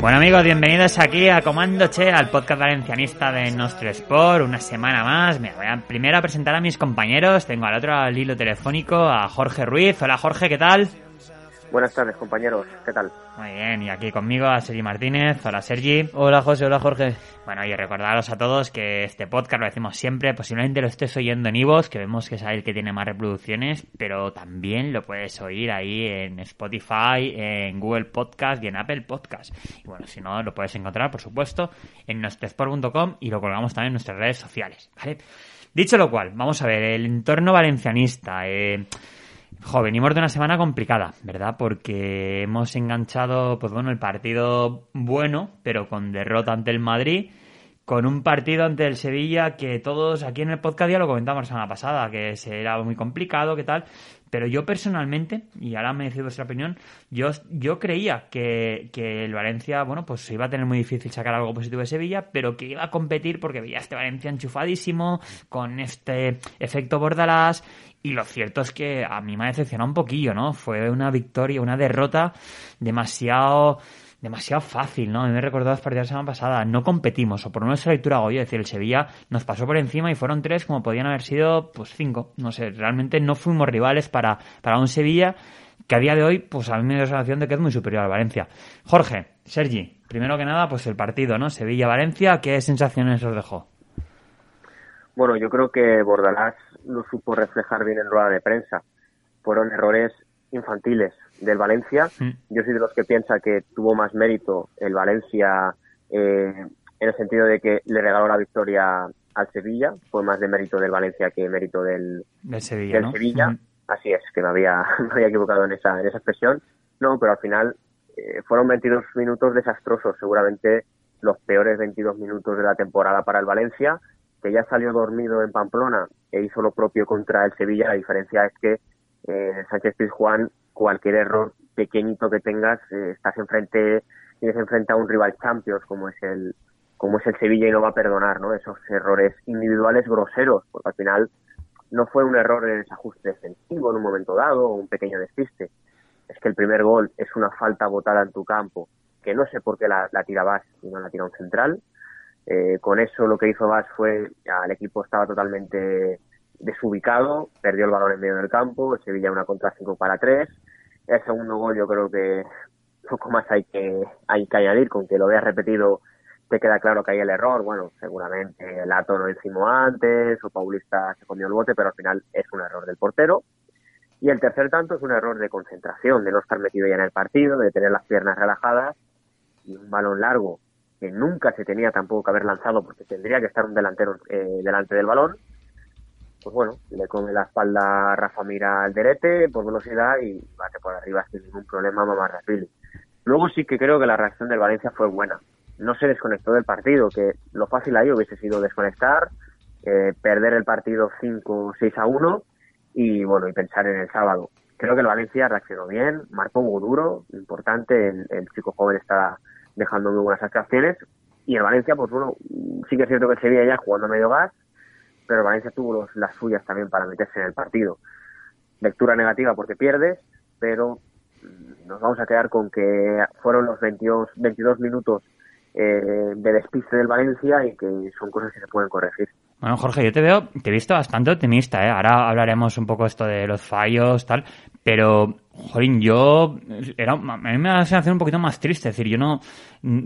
Bueno amigos, bienvenidos aquí a Comando Che, al podcast valencianista de Nostro Sport, una semana más. Me voy a primero a presentar a mis compañeros. Tengo al otro al hilo telefónico a Jorge Ruiz. Hola Jorge, ¿qué tal? Buenas tardes compañeros, ¿qué tal? Muy bien, y aquí conmigo a Sergi Martínez. Hola Sergi. Hola José, hola Jorge. Bueno, y recordaros a todos que este podcast lo decimos siempre, posiblemente lo estés oyendo en Ivos, que vemos que es el que tiene más reproducciones, pero también lo puedes oír ahí en Spotify, en Google Podcast y en Apple Podcast. Y bueno, si no, lo puedes encontrar, por supuesto, en nuestresport.com y lo colgamos también en nuestras redes sociales, ¿vale? Dicho lo cual, vamos a ver, el entorno valencianista. Eh, Jo, venimos de una semana complicada, ¿verdad? Porque hemos enganchado, pues bueno, el partido bueno, pero con derrota ante el Madrid, con un partido ante el Sevilla que todos aquí en el podcast ya lo comentamos la semana pasada, que era muy complicado, que tal. Pero yo personalmente, y ahora me decís vuestra opinión, yo, yo creía que, que el Valencia, bueno, pues iba a tener muy difícil sacar algo positivo de Sevilla, pero que iba a competir porque veía este Valencia enchufadísimo, con este efecto Bordalás, y lo cierto es que a mí me ha decepcionado un poquillo, ¿no? Fue una victoria, una derrota demasiado demasiado fácil, ¿no? A mí me recordado las partidas de la semana pasada. No competimos, o por esa lectura hago. Es decir, el Sevilla nos pasó por encima y fueron tres como podían haber sido, pues cinco. No sé, realmente no fuimos rivales para, para un Sevilla que a día de hoy, pues a mí me da la sensación de que es muy superior al Valencia. Jorge, Sergi, primero que nada, pues el partido, ¿no? Sevilla-Valencia, ¿qué sensaciones os dejó? Bueno, yo creo que Bordalás no supo reflejar bien en rueda de prensa. Fueron errores infantiles del Valencia. Yo soy de los que piensa que tuvo más mérito el Valencia eh, en el sentido de que le regaló la victoria al Sevilla. Fue más de mérito del Valencia que mérito del, Del Sevilla, del ¿no? Sevilla. Ujú. Así es, que me había, me había equivocado en esa, en esa expresión. No, pero al final eh, fueron 22 minutos desastrosos, seguramente los peores 22 minutos de la temporada para el Valencia, que ya salió dormido en Pamplona e hizo lo propio contra el Sevilla. La diferencia es que eh, Sánchez Pizjuán, cualquier error pequeñito que tengas, eh, estás enfrente, tienes enfrente a un rival Champions como es el como es el Sevilla y no va a perdonar, ¿no? Esos errores individuales groseros, porque al final no fue un error en desajuste defensivo en un momento dado o un pequeño despiste. Es que el primer gol es una falta botada en tu campo, que no sé por qué la, la tira Vaz y no la tira un central. Eh, con eso lo que hizo Vaz fue, ya, el equipo estaba totalmente desubicado, perdió el balón en medio del campo, el Sevilla una contra 5 para 3. El segundo gol yo creo que poco más hay que, hay que añadir, con que lo veas repetido te queda claro que hay el error. Bueno, seguramente el Ato no lo hicimos antes, o Paulista se comió el bote, pero al final es un error del portero. Y el tercer tanto es un error de concentración, de no estar metido ya en el partido, de tener las piernas relajadas y un balón largo que nunca se tenía tampoco que haber lanzado porque tendría que estar un delantero eh, delante del balón. Pues bueno, le come la espalda a Rafa Mira al derete por velocidad y bate por arriba sin ningún problema Mamarrashvili. Luego sí que creo que la reacción del Valencia fue buena. No se desconectó del partido, que lo fácil ahí hubiese sido desconectar, eh, perder el partido 5 6 a 1 y bueno, y pensar en el sábado. Creo que el Valencia reaccionó bien, marcó muy duro, importante, el, el chico joven está dejando muy buenas actuaciones y el Valencia, pues bueno, sí que es cierto que el Sevilla ya jugando a medio gas, pero Valencia tuvo los- las suyas también para meterse en el partido. Lectura negativa porque pierdes, pero mm, nos vamos a quedar con que fueron los 22, 22 minutos eh, de despiste del Valencia y que son cosas que se pueden corregir. Bueno, Jorge, yo te veo, te he visto bastante optimista, ¿eh? Ahora hablaremos un poco esto de los fallos, tal, pero Jolín, yo. Era, a mí me da la sensación un poquito más triste. Es decir, yo no.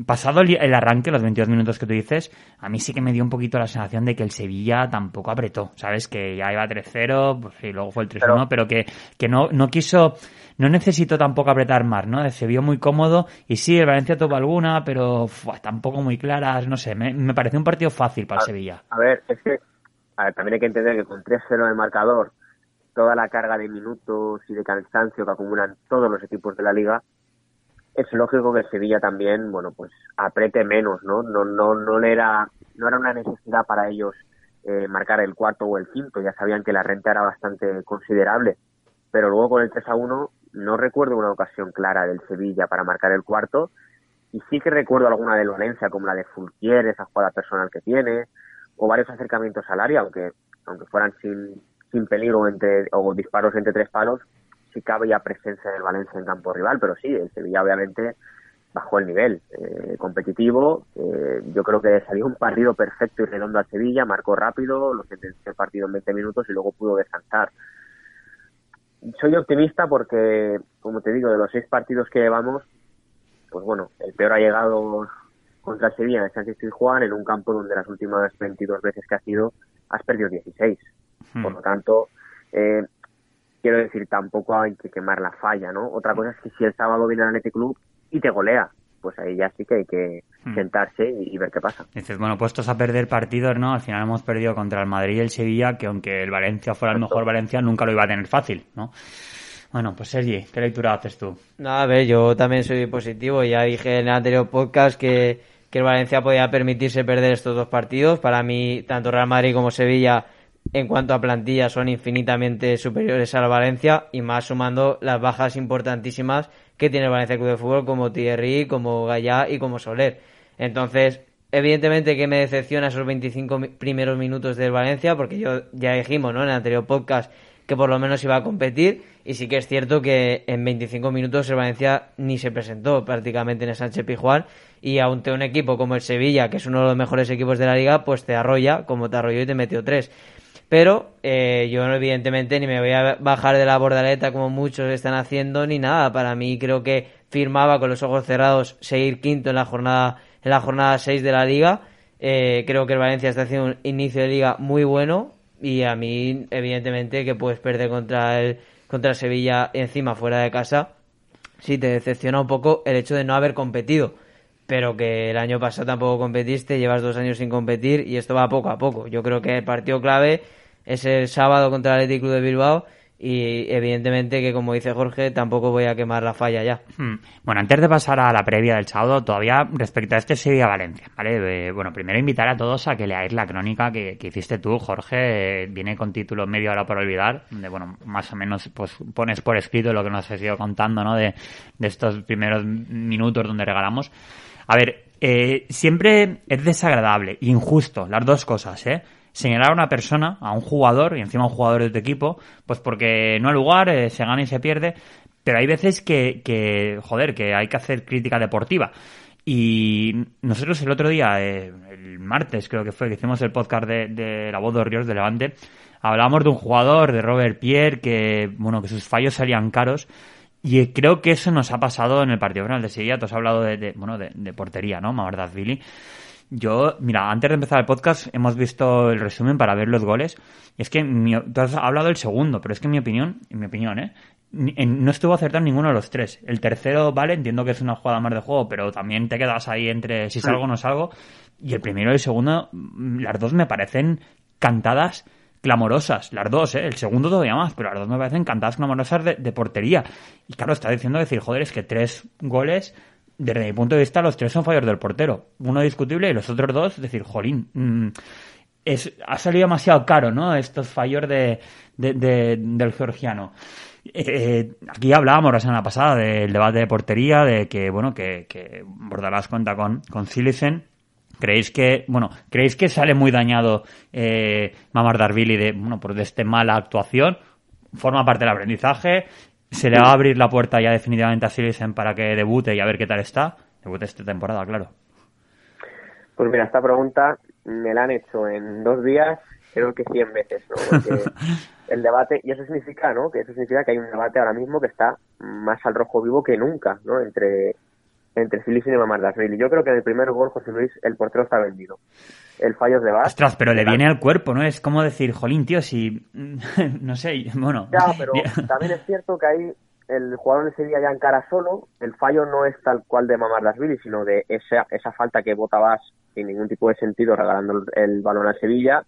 Pasado el, arranque, los 22 minutos que tú dices, a mí sí que me dio un poquito la sensación de que el Sevilla tampoco apretó. ¿Sabes? Que ya iba 3-0, pues sí, luego fue el 3-1, pero, que, que no, no quiso. No necesitó tampoco apretar más, ¿no? Se vio muy cómodo y sí, el Valencia tuvo alguna, pero tampoco muy claras. No sé, me, me pareció un partido fácil para el Sevilla. A ver, es que. A ver, también hay que entender que con 3-0 en el marcador toda la carga de minutos y de cansancio que acumulan todos los equipos de la liga, es lógico que Sevilla también, bueno, pues apriete menos, ¿no? No, no, no le era, no era una necesidad para ellos eh, marcar el cuarto o el quinto, ya sabían que la renta era bastante considerable, pero luego con el 3 a 1 no recuerdo una ocasión clara del Sevilla para marcar el cuarto, y sí que recuerdo alguna del Valencia, como la de Fulquier, esa jugada personal que tiene, o varios acercamientos al área, aunque, aunque fueran sin, sin peligro entre, o disparos entre tres palos, sí cabe ya presencia del Valencia en campo rival, pero sí, el Sevilla obviamente bajó el nivel eh, competitivo. Eh, yo creo que salió un partido perfecto y redondo al Sevilla, marcó rápido, lo sentenció el partido en 20 minutos y luego pudo descansar. Soy optimista porque, como te digo, de los seis partidos que llevamos, pues bueno, el peor ha llegado contra el Sevilla en Sánchez Juan en un campo donde las últimas 22 veces que ha sido has perdido 16. Por hmm. lo tanto, eh, quiero decir, tampoco hay que quemar la falla, ¿no? Otra cosa es que si el sábado viene el Athletic Club y te golea, pues ahí ya sí que hay que hmm. sentarse y, ver qué pasa. Dices, bueno, puestos a perder partidos, ¿no? Al final hemos perdido contra el Madrid y el Sevilla, que aunque el Valencia fuera el mejor Valencia, nunca lo iba a tener fácil, ¿no? Bueno, pues Sergi, ¿qué lectura haces tú? No, a ver, yo también soy positivo. Ya dije en el anterior podcast que, que el Valencia podía permitirse perder estos dos partidos. Para mí, tanto Real Madrid como Sevilla en cuanto a plantilla son infinitamente superiores a la Valencia y más sumando las bajas importantísimas que tiene el Valencia Club de Fútbol como Thierry, como Gallá y como Soler. Entonces, evidentemente que me decepciona esos 25 primeros minutos del Valencia porque yo ya dijimos ¿no? en el anterior podcast que por lo menos iba a competir y sí que es cierto que en 25 minutos el Valencia ni se presentó prácticamente en el Sánchez Pijuán y aunque un equipo como el Sevilla, que es uno de los mejores equipos de la liga, pues te arrolla como te arrolló y te metió tres. Pero eh, yo evidentemente ni me voy a bajar de la bordaleta como muchos están haciendo ni nada. Para mí creo que firmaba con los ojos cerrados seguir quinto en la jornada en la jornada 6 de la liga. Eh, creo que el Valencia está haciendo un inicio de liga muy bueno y a mí evidentemente que puedes perder contra el contra Sevilla encima fuera de casa. Sí te decepciona un poco el hecho de no haber competido pero que el año pasado tampoco competiste, llevas dos años sin competir y esto va poco a poco. Yo creo que el partido clave es el sábado contra el Atlético de Bilbao y evidentemente que como dice Jorge tampoco voy a quemar la falla ya. Hmm. Bueno, antes de pasar a la previa del sábado, todavía respecto a este Sevilla Valencia, ¿vale? bueno, primero invitar a todos a que leáis la crónica que, hiciste tú, Jorge, viene con título Medio hora por olvidar, donde bueno, más o menos pues pones por escrito lo que nos has ido contando, ¿no? De, de estos primeros minutos donde regalamos. A ver, eh, siempre es desagradable, injusto, las dos cosas, ¿eh? Señalar a una persona, a un jugador, y encima a un jugador de tu equipo, pues porque no hay lugar, eh, se gana y se pierde, pero hay veces que, joder, que hay que hacer crítica deportiva. Y nosotros el otro día, eh, el martes creo que fue, que hicimos el podcast de, La Voz de Ríos de Levante, hablábamos de un jugador, de Robert Pierre, que, bueno, que sus fallos salían caros, y creo que eso nos ha pasado en el partido final de Sevilla. Tú has hablado de, bueno, de, portería, ¿no? Billy. Yo, mira, antes de empezar el podcast hemos visto el resumen para ver los goles. Y es que tú has hablado del segundo, pero es que en mi opinión, en mi opinión, ¿eh? no estuvo acertado ninguno de los tres. El tercero, vale, entiendo que es una jugada más de juego, pero también te quedas ahí entre si salgo o no salgo. Y el primero y el segundo, las dos me parecen cantadas clamorosas, las dos, ¿eh? el segundo todavía más, pero las dos me parecen cantadas clamorosas de, de portería. Y claro, está diciendo decir, joder, es que tres goles desde mi punto de vista, los tres son fallos del portero. Uno discutible y los otros dos, decir, jolín, mm, es, ha salido demasiado caro, ¿no? Estos fallos de, del georgiano. Eh, aquí hablábamos la semana pasada del debate de portería, de que, bueno, que, que Bordalás cuenta con, con Silicen. ¿Creéis que, bueno, creéis que sale muy dañado eh, Mamar Darvili de, bueno, por de esta mala actuación? Forma parte del aprendizaje se le va a abrir la puerta ya definitivamente a Silesen para que debute y a ver qué tal está. Debute esta temporada, claro. Pues mira, esta pregunta me la han hecho en dos días, creo que cien veces, ¿no? Porque el debate, y eso significa, ¿no? Que eso significa que hay un debate ahora mismo que está más al rojo vivo que nunca, ¿no? Entre, entre Phillips y Mamardashvili. Yo creo que en el primer gol, José Luis, el portero está vendido. El fallo es de Vaz. Ostras, pero le viene al cuerpo, ¿no? Es como decir, jolín, tío, si... no sé, bueno... Ya, pero también es cierto que ahí el jugador de Sevilla ya encara solo, el fallo no es tal cual de Mamardashvili, sino de esa, esa falta que bota Vaz sin ningún tipo de sentido regalando el balón a Sevilla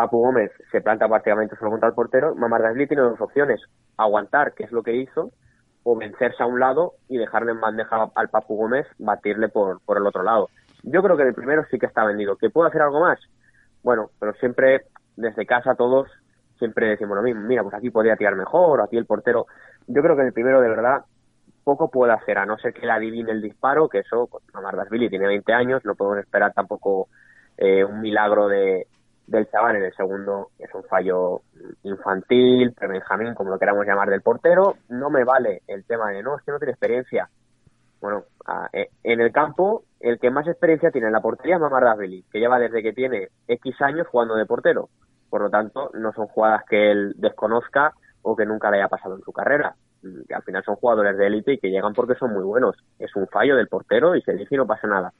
Papu Gómez se planta prácticamente solo contra el portero. Mamardashvili tiene dos opciones. Aguantar, que es lo que hizo, o vencerse a un lado y dejarle en bandeja al Papu Gómez batirle por, por el otro lado. Yo creo que el primero sí que está vendido. ¿Que puedo hacer algo más? Bueno, pero siempre desde casa todos siempre decimos lo mismo. Mira, pues aquí podría tirar mejor, aquí el portero. Yo creo que el primero de verdad poco puede hacer, a no ser que le adivine el disparo, que eso, pues, Mamardashvili tiene 20 años, no podemos esperar tampoco eh, un milagro de, del chaval en el segundo es un fallo infantil, pre-Benjamín, como lo queramos llamar, del portero. No me vale el tema de no, es que no tiene experiencia. Bueno, eh, en el campo, el que más experiencia tiene en la portería es Mamardashvili, que lleva desde que tiene X años jugando de portero. Por lo tanto, no son jugadas que él desconozca o que nunca le haya pasado en su carrera. Que al final son jugadores de élite y que llegan porque son muy buenos. Es un fallo del portero y se dice y no pasa nada.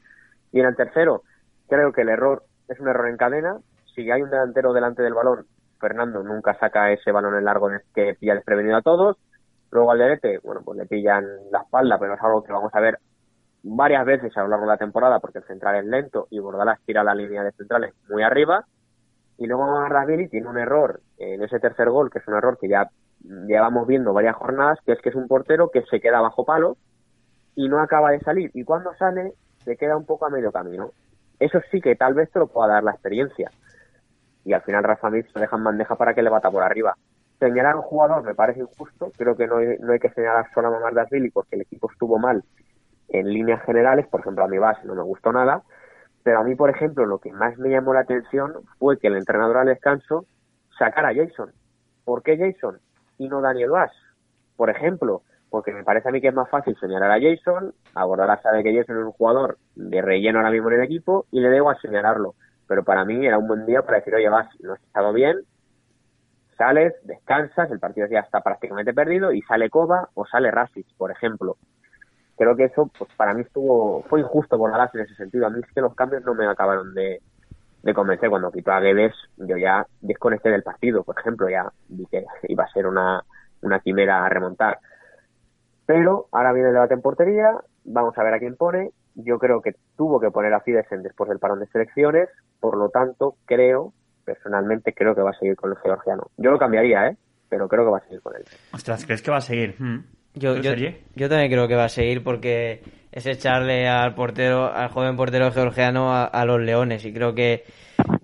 Y en el tercero, creo que el error es un error en cadena, si hay un delantero delante del balón, Fernando nunca saca ese balón en largo que pilla desprevenido a todos. Luego Alderete, bueno, pues le pillan la espalda, pero es algo que vamos a ver varias veces a lo largo de la temporada porque el central es lento y Bordalás tira la línea de centrales muy arriba. Y luego Rasvili tiene un error en ese tercer gol, que es un error que ya llevamos viendo varias jornadas, que es que es un portero que se queda bajo palo y no acaba de salir. Y cuando sale, se queda un poco a medio camino. Eso sí que tal vez te lo pueda dar la experiencia y al final Rafa Mir se deja en bandeja para que le bata por arriba. Señalar un jugador me parece injusto, creo que no hay, no hay que señalar solo a Mamardashvili porque el equipo estuvo mal en líneas generales, por ejemplo a mi base no me gustó nada, pero a mí, por ejemplo, lo que más me llamó la atención fue que el entrenador al descanso sacara a Jason. ¿Por qué Jason? Y no Daniel Vaz. Por ejemplo, porque me parece a mí que es más fácil señalar a Jason, abordar sabe que Jason es un jugador de relleno ahora mismo en el equipo y le debo a señalarlo pero para mí era un buen día para decir, oye, vas, no has estado bien, sales, descansas, el partido ya está prácticamente perdido y sale Koba o sale Rasic, por ejemplo. Creo que eso, pues para mí estuvo, fue injusto por la en ese sentido. A mí es que los cambios no me acabaron de, convencer. Cuando quitó a Guedes, yo ya desconecté del partido, por ejemplo, ya vi que iba a ser una, una quimera a remontar. Pero ahora viene el debate en portería, vamos a ver a quién pone. Yo creo que tuvo que poner a Fidesen después del parón de selecciones. Por lo tanto, creo, personalmente creo que va a seguir con el georgiano. Yo lo cambiaría, ¿eh? Pero creo que va a seguir con él. Ostras, ¿crees que va a seguir? Hmm. Yo, yo, yo, también creo que va a seguir porque es echarle al portero, al joven portero georgiano a, los leones y creo que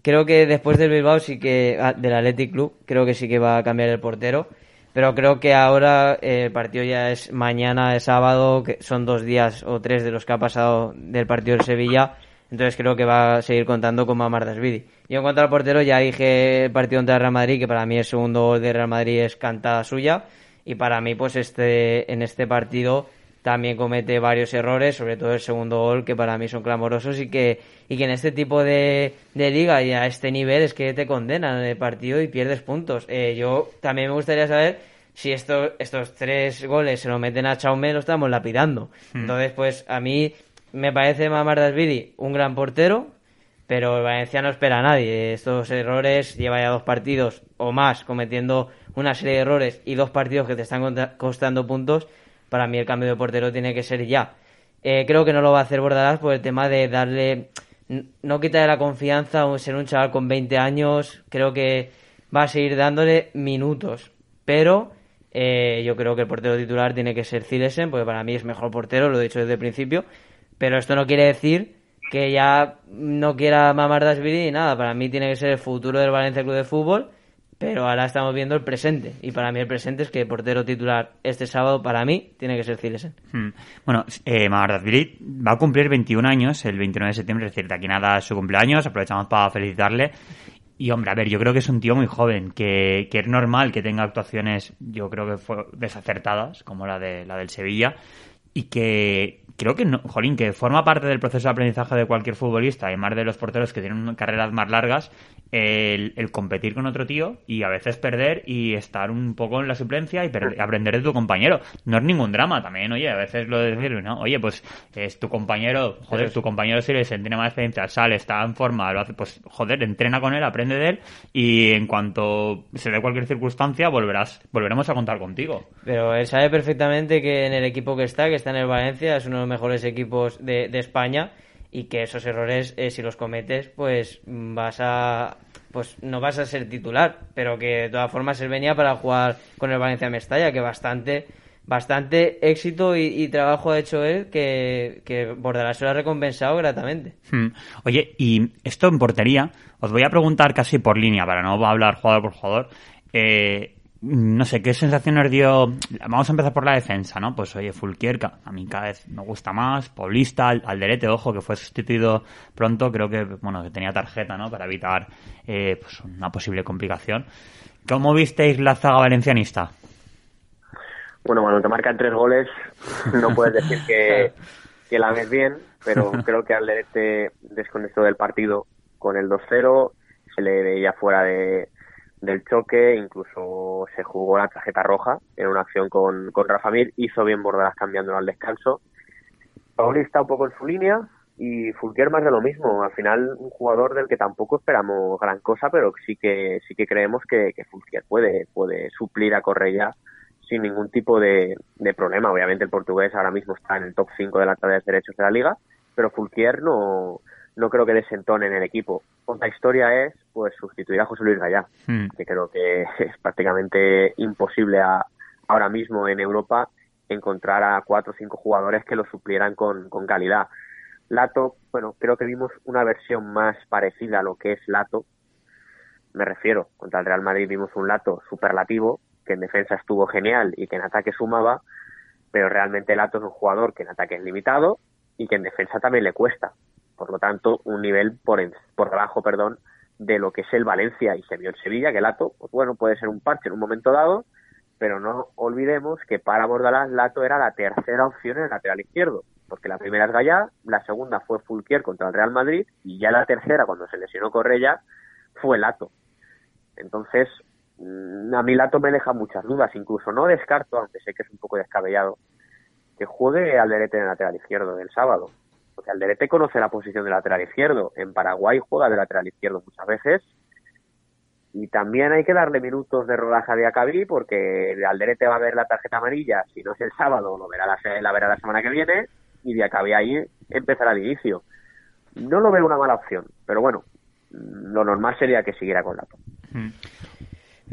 creo que después del Bilbao sí que ah, del Athletic Club creo que sí que va a cambiar el portero pero creo que ahora eh, el partido ya es mañana es sábado que son dos días o tres de los que ha pasado del partido de Sevilla entonces creo que va a seguir contando con Mamardashvili. Y en cuanto al portero, ya dije el partido contra el Real Madrid, que para mí el segundo gol de Real Madrid es cantada suya. Y para mí, pues este, en este partido también comete varios errores, sobre todo el segundo gol, que para mí son clamorosos y que, y que en este tipo de, de liga y a este nivel es que te condenan el partido y pierdes puntos. Eh, yo también me gustaría saber si estos, estos tres goles se lo meten a Chaume, lo estamos lapidando. Hmm. Entonces, pues a mí me parece Mamardashvili un gran portero, pero Valencia no espera a nadie. Estos errores lleva ya dos partidos o más cometiendo una serie de errores y dos partidos que te están costando puntos. Para mí el cambio de portero tiene que ser ya. Eh, creo que no lo va a hacer Bordalás por el tema de darle, no quitarle la confianza a ser un chaval con 20 años. Creo que va a seguir dándole minutos, pero eh, yo creo que el portero titular tiene que ser Zilesen, porque para mí es mejor portero, lo he dicho desde el principio. Pero esto no quiere decir que ya no quiera mamar Dashvili y nada. Para mí tiene que ser el futuro del Valencia Club de Fútbol. Pero ahora estamos viendo el presente. Y para mí el presente es que el portero titular este sábado, para mí, tiene que ser Cilesen. Hmm. Bueno, eh, va a cumplir 21 años el 29 de septiembre. Es decir, de aquí nada su cumpleaños. Aprovechamos para felicitarle. Y hombre, a ver, yo creo que es un tío muy joven, que, que es normal que tenga actuaciones, yo creo que fue desacertadas, como la de la del Sevilla y que creo que, no, jolín, que forma parte del proceso de aprendizaje de cualquier futbolista, además de los porteros que tienen carreras más largas, el, competir con otro tío y a veces perder y estar un poco en la suplencia y aprender de tu compañero. No es ningún drama también, oye, a veces lo de decir, ¿no? Oye, pues es tu compañero, joder, tu compañero si tiene más experiencia, sale, está en forma, lo hace, pues joder, entrena con él, aprende de él y en cuanto se dé cualquier circunstancia volverás, volveremos a contar contigo. Pero él sabe perfectamente que en el equipo que está, que está en el Valencia, es uno de los mejores equipos de, de España y que esos errores, eh, si los cometes, pues vas a pues no vas a ser titular, pero que de todas formas él venía para jugar con el Valencia Mestalla, que bastante bastante éxito y, trabajo ha hecho él que, que Bordalás lo ha recompensado gratamente. Hmm. Oye, y esto en portería, os voy a preguntar casi por línea, para no hablar jugador por jugador. Eh, no sé, ¿qué sensaciones dio? Vamos a empezar por la defensa, ¿no? Pues oye, Fulquier, a mí cada vez me gusta más, Paulista, Alderete, ojo, que fue sustituido pronto, creo que, bueno, que tenía tarjeta, ¿no? Para evitar eh, pues una posible complicación. ¿Cómo visteis la zaga valencianista? Bueno, cuando te marcan tres goles, no puedes decir que, que la ves bien, pero creo que Alderete desconectó del partido con el 2-0, se le veía fuera de del choque, incluso se jugó la tarjeta roja en una acción con, con Rafa hizo bien Bordalas cambiándolo al descanso. Pauli está un poco en su línea y Fulquier más de lo mismo. Al final, un jugador del que tampoco esperamos gran cosa, pero sí que sí que creemos que, que Fulquier puede, puede suplir a Correa sin ningún tipo de, de problema. Obviamente el portugués ahora mismo está en el top 5 de la tabla de derechos de la liga, pero Fulquier no, no creo que desentone en el equipo. Otra historia es pues sustituir a José Luis Gallá, hmm. que creo que es prácticamente imposible ahora mismo en Europa encontrar a cuatro o cinco jugadores que lo suplieran con, con calidad. Lato, bueno, creo que vimos una versión más parecida a lo que es Lato. Me refiero, contra el Real Madrid vimos un Lato superlativo, que en defensa estuvo genial y que en ataque sumaba, pero realmente Lato es un jugador que en ataque es limitado y que en defensa también le cuesta. Por lo tanto, un nivel por, por debajo, perdón, de lo que es el Valencia y se vio en Sevilla, que Lato, pues bueno, puede ser un parche en un momento dado, pero no olvidemos que para Bordalás Lato era la tercera opción en el lateral izquierdo, porque la primera es Gallá, la segunda fue Fulquier contra el Real Madrid y ya la tercera, cuando se lesionó Correa, fue Lato. Entonces, mm, a mí Lato me deja muchas dudas, incluso no descarto, aunque sé que es un poco descabellado, que juegue al derecho en el lateral izquierdo del sábado. O sea, Alderete conoce la posición de lateral izquierdo. En Paraguay juega de lateral izquierdo muchas veces. Y también hay que darle minutos de rodaje a Diacabí porque Alderete va a ver la tarjeta amarilla. Si no es el sábado, lo verá la, la verá la semana que viene. Y Diacabí ahí empezará el inicio. No lo veo una mala opción. Pero bueno, lo normal sería que siguiera con Lato. Mm.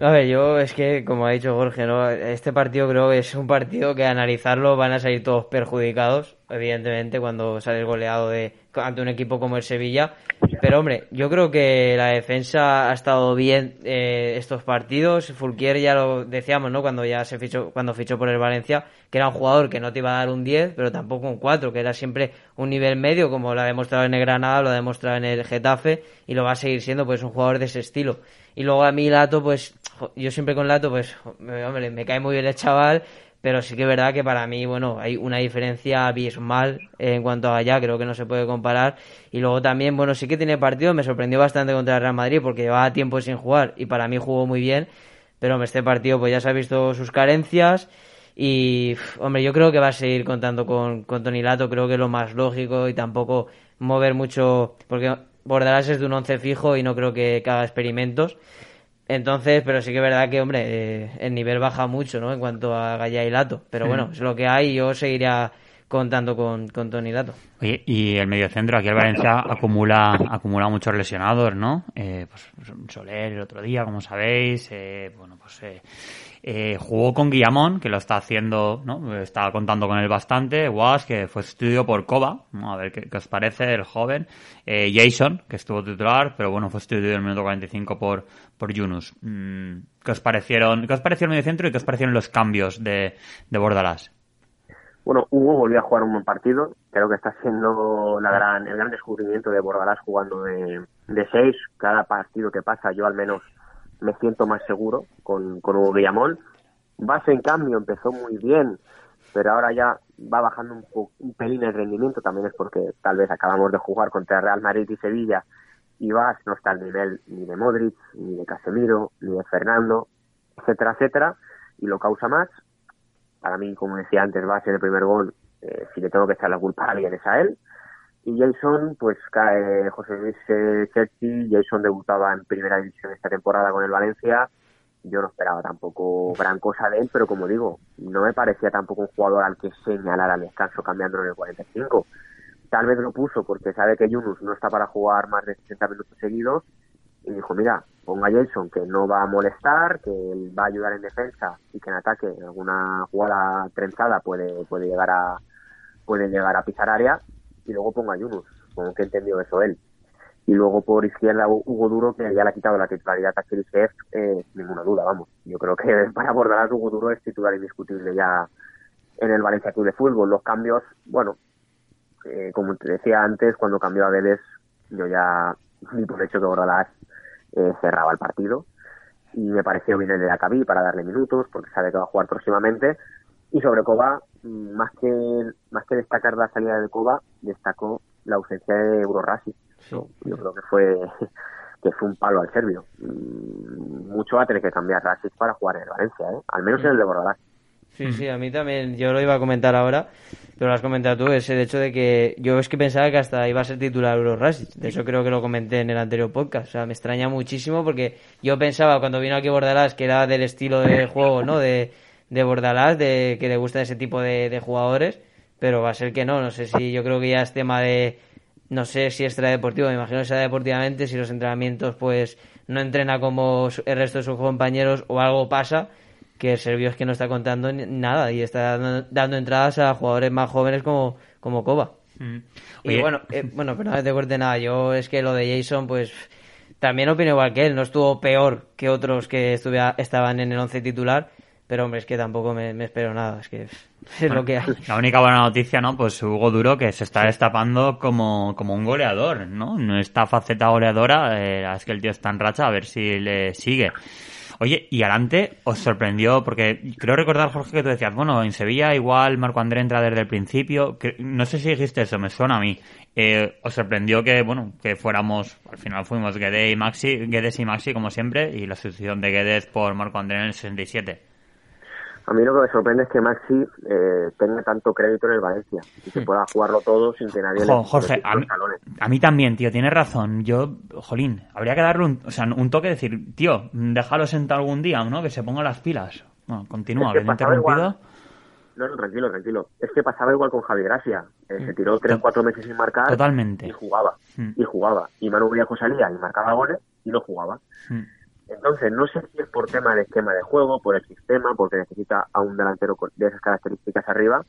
A ver, yo es que, como ha dicho Jorge, ¿no? este partido creo que es un partido que analizarlo van a salir todos perjudicados, evidentemente, cuando sale goleado de, ante un equipo como el Sevilla. Pero hombre, yo creo que la defensa ha estado bien eh, estos partidos. Fulquier ya lo decíamos, ¿no? Cuando ya se fichó, cuando fichó por el Valencia, que era un jugador que no te iba a dar un 10, pero tampoco un 4, que era siempre un nivel medio, como lo ha demostrado en el Granada, lo ha demostrado en el Getafe, y lo va a seguir siendo pues un jugador de ese estilo. Y luego a mí Lato, pues yo siempre con Lato, pues hombre, me cae muy bien el chaval, pero sí que es verdad que para mí, bueno, hay una diferencia abismal en cuanto a allá, creo que no se puede comparar. Y luego también, bueno, sí que tiene partido, me sorprendió bastante contra el Real Madrid porque llevaba tiempo sin jugar y para mí jugó muy bien. Pero este partido pues ya se ha visto sus carencias y, hombre, yo creo que va a seguir contando con, con Tony Lato, creo que es lo más lógico y tampoco mover mucho, porque Bordalás es de un once fijo y no creo que, haga experimentos. Entonces, pero sí que es verdad que, hombre, eh, el nivel baja mucho, ¿no? En cuanto a Gaya y Lato. Pero bueno, es lo que hay y yo seguiría contando con, con Tony Lato. Oye, y el mediocentro, aquí el Valencia acumula, acumula muchos lesionados, ¿no? Eh, pues Soler el otro día, como sabéis, eh, bueno, pues eh, jugó con Guillamón, que lo está haciendo, ¿no? Está contando con él bastante. Was, que fue estudio por Coba, A ver qué, os parece, el joven. Eh, Jason, que estuvo titular, pero bueno, fue estudio en el minuto 45 por, por Yunus. Mm, ¿Qué os parecieron, qué os pareció el medio centro y qué os parecieron los cambios de, de Bordalás? Bueno, Hugo volvió a jugar un buen partido. Creo que está siendo la gran, el gran descubrimiento de Bordalás jugando de, de seis. Cada partido que pasa, yo al menos me siento más seguro con, con Hugo Guillamón. Base, en cambio, empezó muy bien, pero ahora ya va bajando un, un pelín el rendimiento, también es porque tal vez acabamos de jugar contra Real Madrid y Sevilla y Vas no está al nivel ni de Modric, ni de Casemiro, ni de Fernando, etcétera, etcétera, y lo causa más. Para mí, como decía antes, Vas en el primer gol, eh, si le tengo que echar la culpa a alguien es a él. Y Jason, pues cae José Luis eh, Chelsea, Jason debutaba en primera división esta temporada con el Valencia, yo no esperaba tampoco gran cosa de él, pero como digo, no me parecía tampoco un jugador al que señalar al descanso cambiándolo en el 45. Tal vez lo puso porque sabe que Yunus no está para jugar más de 60 minutos seguidos y dijo, mira, ponga a Jason que no va a molestar, que él va a ayudar en defensa y que en ataque alguna jugada trenzada puede puede llegar a puede llegar a pisar área y luego ponga a Yunus, como que entendió eso él y luego por izquierda Hugo Duro que ya le ha quitado la titularidad a Chelsea eh, ninguna duda, vamos. Yo creo que para abordar Hugo Duro es titular indiscutible ya en el Valencia Club de Fútbol. Los cambios, bueno, eh, como te decía antes, cuando cambió a Vélez, yo ya ni por hecho que Bordalás eh, cerraba el partido y me pareció bien el de Acabí para darle minutos porque sabe que va a jugar próximamente y sobre Coba mm, más que más que destacar la salida de Coba destacó la ausencia de Eurorasi yo creo que fue que fue un palo al serbio. Mm, mucho va a tener que cambiar Rasic para jugar en Valencia, ¿eh? al menos en el de Bordalás. Sí, sí, a mí también, yo lo iba a comentar ahora, pero lo has comentado tú, ese hecho de que yo es que pensaba que hasta iba a ser titular Euro Rasic, de eso creo que lo comenté en el anterior podcast, o sea, me extraña muchísimo porque yo pensaba cuando vino aquí Bordalás que era del estilo de juego, ¿no? De, de Bordalás, de que le gusta ese tipo de, de jugadores, pero va a ser que no, no sé si yo creo que ya es tema de no sé si es deportivo, me imagino que será deportivamente, si los entrenamientos pues no entrena como el resto de sus compañeros o algo pasa, que el serbio es que no está contando nada y está dando, entradas a jugadores más jóvenes como, como Koba. Mm. Y bueno, eh, bueno, pero no te corte nada, yo es que lo de Jason pues también opino igual que él, no estuvo peor que otros que estuve, estaban en el once titular, pero hombre, es que tampoco me, espero nada, es que es lo que hay. La única buena noticia, ¿no? Pues Hugo Duro que se está destapando como, como un goleador, ¿no? No está faceta goleadora, eh, es que el tío está en racha, a ver si le sigue. Oye, y adelante os sorprendió, porque creo recordar, Jorge, que tú decías, bueno, en Sevilla igual Marco André entra desde el principio. no sé si dijiste eso, me suena a mí. Eh, os sorprendió que, bueno, que fuéramos, al final fuimos Guedes y Maxi, Guedes y Maxi como siempre, y la sustitución de Guedes por Marco André en el 67. A mí lo que me sorprende es que Maxi eh, tenga tanto crédito en el Valencia y que pueda jugarlo todo sin que nadie le Jorge, a mí, a mí, también, tío, tienes razón. Yo, jolín, habría que darle un, o sea, un toque de decir, tío, déjalo sentado algún día, ¿no? Que se ponga las pilas. Bueno, continúa, que, interrumpido. No, no, tranquilo, tranquilo. Es que pasaba igual con Javi Gracia. Eh, se tiró 3-4 meses sin marcar. Totalmente. Y jugaba. Hmm. Y jugaba. Y Manu Viejo salía y marcaba goles y no jugaba. Entonces, no sé si es por tema de esquema de juego, por el sistema, porque necesita a un delantero de esas características arriba,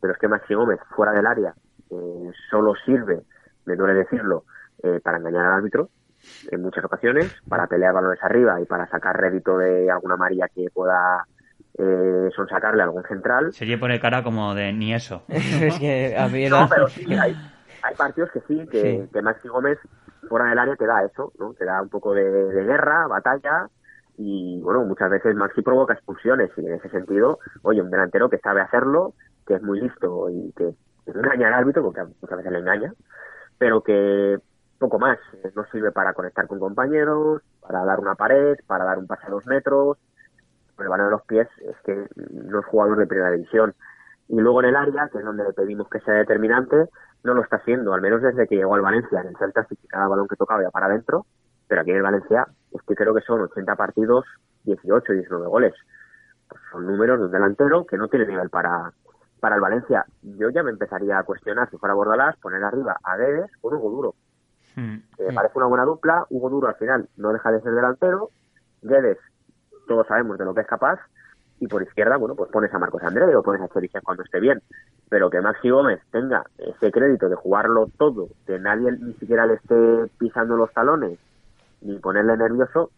pero es que Maxi Gómez, fuera del área, eh, solo sirve, me duele decirlo, eh, para engañar al árbitro en muchas ocasiones, para pelear balones arriba y para sacar rédito de alguna María que pueda eh, son sacarle a algún central. Se pone cara como de ni eso. es que a mí no, pero sí, hay, hay partidos que sí, que, que Maxi Gómez fuera del área te da eso, ¿no? Te da un poco de, guerra, batalla y, bueno, muchas veces Maxi provoca expulsiones y en ese sentido, oye, un delantero que sabe hacerlo, que es muy listo y que engaña al árbitro, porque muchas veces le engaña, pero que poco más, no sirve para conectar con compañeros, para dar una pared, para dar un pase a dos metros, el balón de los pies es que no es jugador de primera división. Y luego en el área, que es donde le pedimos que sea determinante, no lo está haciendo, al menos desde que llegó al Valencia. En el Celta sí que cada balón que tocaba iba para adentro, pero aquí en el Valencia es que creo que son 80 partidos, 18, 19 goles. Pues son números de un delantero que no tiene nivel para, para el Valencia. Yo ya me empezaría a cuestionar si fuera Bordalás, poner arriba a Guedes con Hugo Duro. Me parece una buena dupla. Hugo Duro al final no deja de ser delantero. Guedes, todos sabemos de lo que es capaz. Y por izquierda, bueno, pues pones a Marcos André o pones a Chorizo cuando esté bien pero que Maxi Gómez tenga ese crédito de jugarlo todo, que nadie ni siquiera le esté pisando los talones ni ponerle nervioso,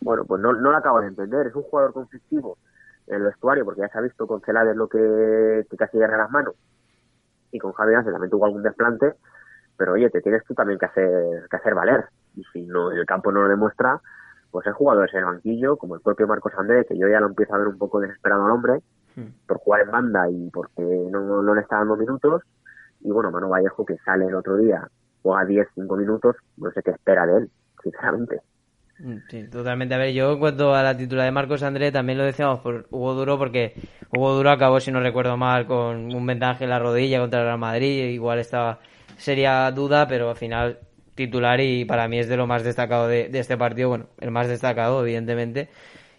bueno, pues no, no lo acabo de entender. Es un jugador conflictivo en el vestuario, porque ya se ha visto con Celades lo que, que casi agarra las manos, y con Javi Ángel también tuvo algún desplante, pero oye, te tienes tú también que hacer, que hacer valer, y si no el campo no lo demuestra, pues el jugador es el banquillo, como el propio Marcos Andrés, que yo ya lo empiezo a ver un poco desesperado al hombre, por jugar en banda y porque no, no le está dando minutos. Y bueno, Manu Vallejo que sale el otro día, juega 10, 5 minutos, no sé qué espera de él, sinceramente. Mm, sí, totalmente. A ver, yo en cuanto a la titular de Marcos André, también lo decíamos por Hugo Duro, porque Hugo Duro acabó, si no recuerdo mal, con un ventaje en la rodilla contra el Real Madrid. Igual estaba, sería duda, pero al final titular y para mí es de lo más destacado de, de este partido. Bueno, el más destacado, evidentemente.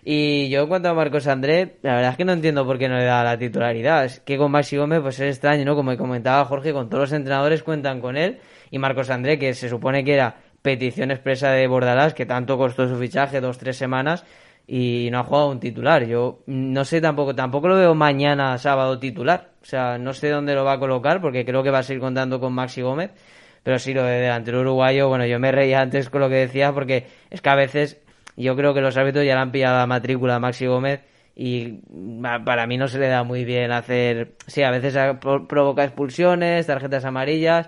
Y yo en cuanto a Marcos André, la verdad es que no entiendo por qué no le da la titularidad. Es que con Maxi Gómez pues es extraño, ¿no? Como comentaba Jorge, con todos los entrenadores cuentan con él. Y Marcos André, que se supone que era petición expresa de Bordalás, que tanto costó su fichaje, dos, tres semanas, y no ha jugado un titular. Yo no sé tampoco, tampoco lo veo mañana sábado titular. O sea, no sé dónde lo va a colocar, porque creo que va a seguir contando con Maxi Gómez. Pero sí, lo de delantero uruguayo, bueno, yo me reía antes con lo que decía, porque es que a veces yo creo que los árbitros ya le han pillado la matrícula a Maxi Gómez y para mí no se le da muy bien hacer... Sí, a veces provoca expulsiones, tarjetas amarillas,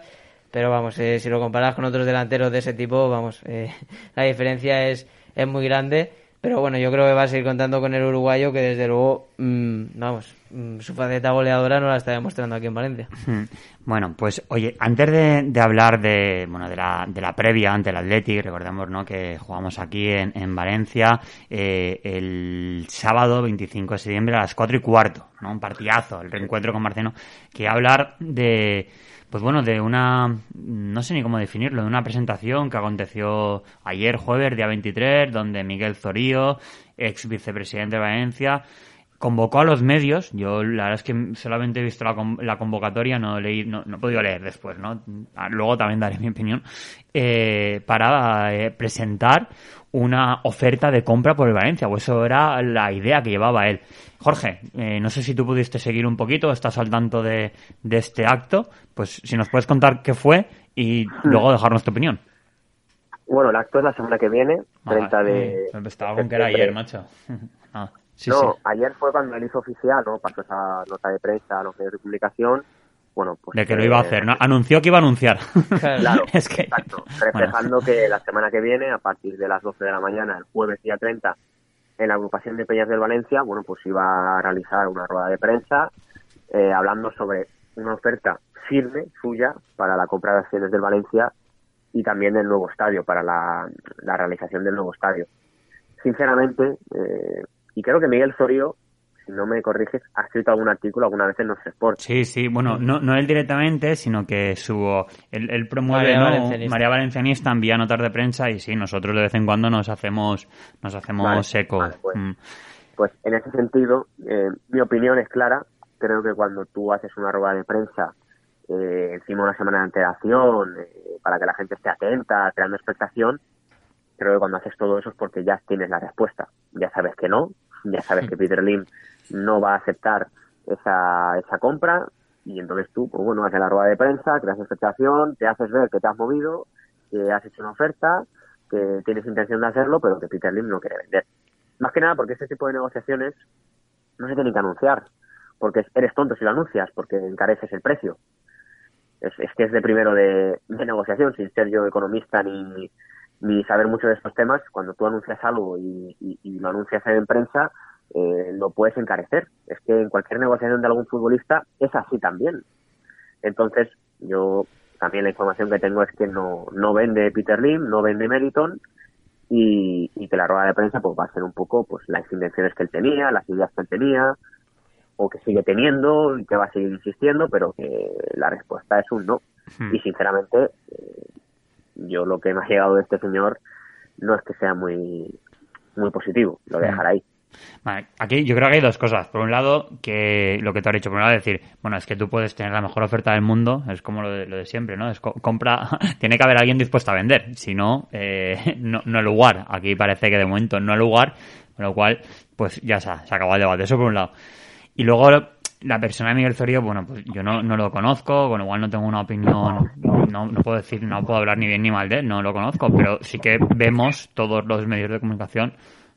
pero vamos, eh, si lo comparas con otros delanteros de ese tipo, vamos, eh, la diferencia es, es muy grande. Pero bueno, yo creo que va a seguir contando con el uruguayo que desde luego, mm, vamos, mm, su faceta goleadora no la está demostrando aquí en Valencia. Hmm. Bueno, pues oye, antes de, hablar de, bueno, de la, de la previa ante el Athletic, recordemos ¿no? que jugamos aquí en, en Valencia eh, el sábado 25 de septiembre a las 4 y cuarto, ¿no? un partidazo, el reencuentro con Marceno, que hablar de pues bueno, de una, no sé ni cómo definirlo, de una presentación que aconteció ayer jueves, día 23, donde Miguel Zorío, ex vicepresidente de Valencia, convocó a los medios. Yo la verdad es que solamente he visto la, convocatoria, no leí, no, no, he podido leer después, ¿no? Ah, luego también daré mi opinión. Eh, para eh, presentar una oferta de compra por el Valencia, o eso era la idea que llevaba él. Jorge, eh, no sé si tú pudiste seguir un poquito, estás al tanto de, este acto, pues si nos puedes contar qué fue y luego dejarnos tu opinión. Bueno, el acto es la semana que viene, 30 ah, de... Estaba con que era ayer, macho. Ah, no, ayer fue cuando él hizo oficial, ¿no? Pasó esa nota de prensa a los medios de publicación bueno, pues... De que lo iba a hacer, ¿no? Anunció que iba a anunciar. Claro, es que... exacto. Reflejando que la semana que viene, a partir de las 12 de la mañana, el jueves día 30, en la agrupación de Peñas del Valencia, bueno, pues iba a realizar una rueda de prensa eh, hablando sobre una oferta firme suya para la compra de acciones del Valencia y también del nuevo estadio, para la, realización del nuevo estadio. Sinceramente, eh, y creo que Miguel Zorio si no me corriges, ha escrito algún artículo alguna vez en los Sport. Sí, sí, bueno, no, no él directamente, sino que su, él, promueve, María, María Valencianista envía notas de prensa y sí, nosotros de vez en cuando nos hacemos, nos hacemos eco. Pues, mm. pues, en ese sentido, eh, mi opinión es clara. Creo que cuando tú haces una rueda de prensa eh, encima una semana de antelación, eh, para que la gente esté atenta, creando expectación, creo que cuando haces todo eso es porque ya tienes la respuesta. Ya sabes que no, ya sabes que Peter Lim no va a aceptar esa, esa compra y entonces tú, pues bueno, haces la rueda de prensa, creas expectación, te haces ver que te has movido, que has hecho una oferta, que tienes intención de hacerlo, pero que Peter Lim no quiere vender. Más que nada porque este tipo de negociaciones no se tienen que anunciar, porque eres tonto si lo anuncias, porque encareces el precio. Es, que es de primero de, negociación, sin ser yo economista ni, ni saber mucho de estos temas. Cuando tú anuncias algo y, y lo anuncias en prensa, eh, lo puedes encarecer. Es que en cualquier negociación de algún futbolista es así también. Entonces, yo también la información que tengo es que no, no vende Peter Lim, no vende Meriton y, que la rueda de prensa pues va a ser un poco pues las intenciones que él tenía, las ideas que él tenía o que sigue teniendo y que va a seguir insistiendo, pero que la respuesta es un no. Hmm. Y sinceramente, eh, yo lo que me ha llegado de este señor no es que sea muy, muy positivo, lo voy a dejar ahí. Vale, aquí yo creo que hay dos cosas. Por un lado, que lo que te has dicho, por un lado, decir, bueno, es que tú puedes tener la mejor oferta del mundo, es como lo de, lo de siempre, ¿no? Es compra, tiene que haber alguien dispuesto a vender, si no, eh, no, no lugar. Aquí parece que de momento no hay lugar, con lo cual, pues ya se ha, se acabado el debate. Eso por un lado. Y luego, la persona de Miguel Zorio, bueno, pues yo no, no lo conozco, con lo cual no tengo una opinión, no, no puedo decir, no puedo hablar ni bien ni mal de él, no lo conozco, pero sí que vemos todos los medios de comunicación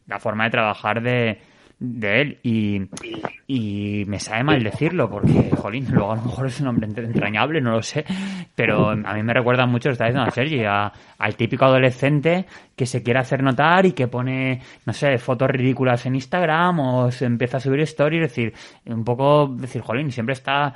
la forma de trabajar de, de él. Y, y me sabe mal decirlo porque, jolín, luego a lo mejor es un hombre entrañable, no lo sé, pero a mí me recuerda mucho, lo está diciendo a Sergi, al típico adolescente que se quiere hacer notar y que pone, no sé, fotos ridículas en Instagram o se empieza a subir stories, es decir, un poco, decir, jolín, siempre está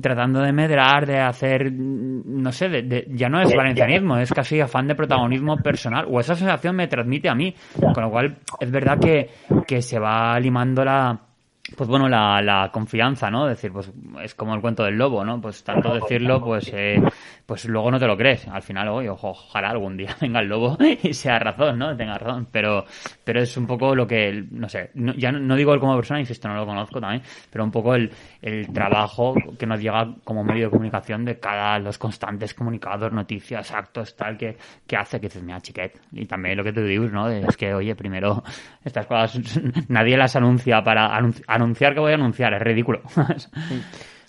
tratando de medrar, de hacer, no sé, de, ya no es valencianismo, es casi afán de protagonismo personal, o esa sensación me transmite a mí, con lo cual es verdad que, que se va limando la pues bueno, la, la confianza, ¿no? Decir, pues es como el cuento del lobo, ¿no? Pues tanto decirlo, pues eh, pues luego no te lo crees. Al final, oye, ojalá algún día venga el lobo y sea razón, ¿no? Tenga razón. Pero, pero es un poco lo que, no sé, ya no, digo él como persona, insisto, no lo conozco también, pero un poco el, el trabajo que nos llega como medio de comunicación de cada los constantes comunicados, noticias, actos, tal, que, que hace que dices, mira, chiquet. Y también lo que te digo, ¿no? Es que, oye, primero, estas cosas nadie las anuncia para anunciar que voy a anunciar, es ridículo.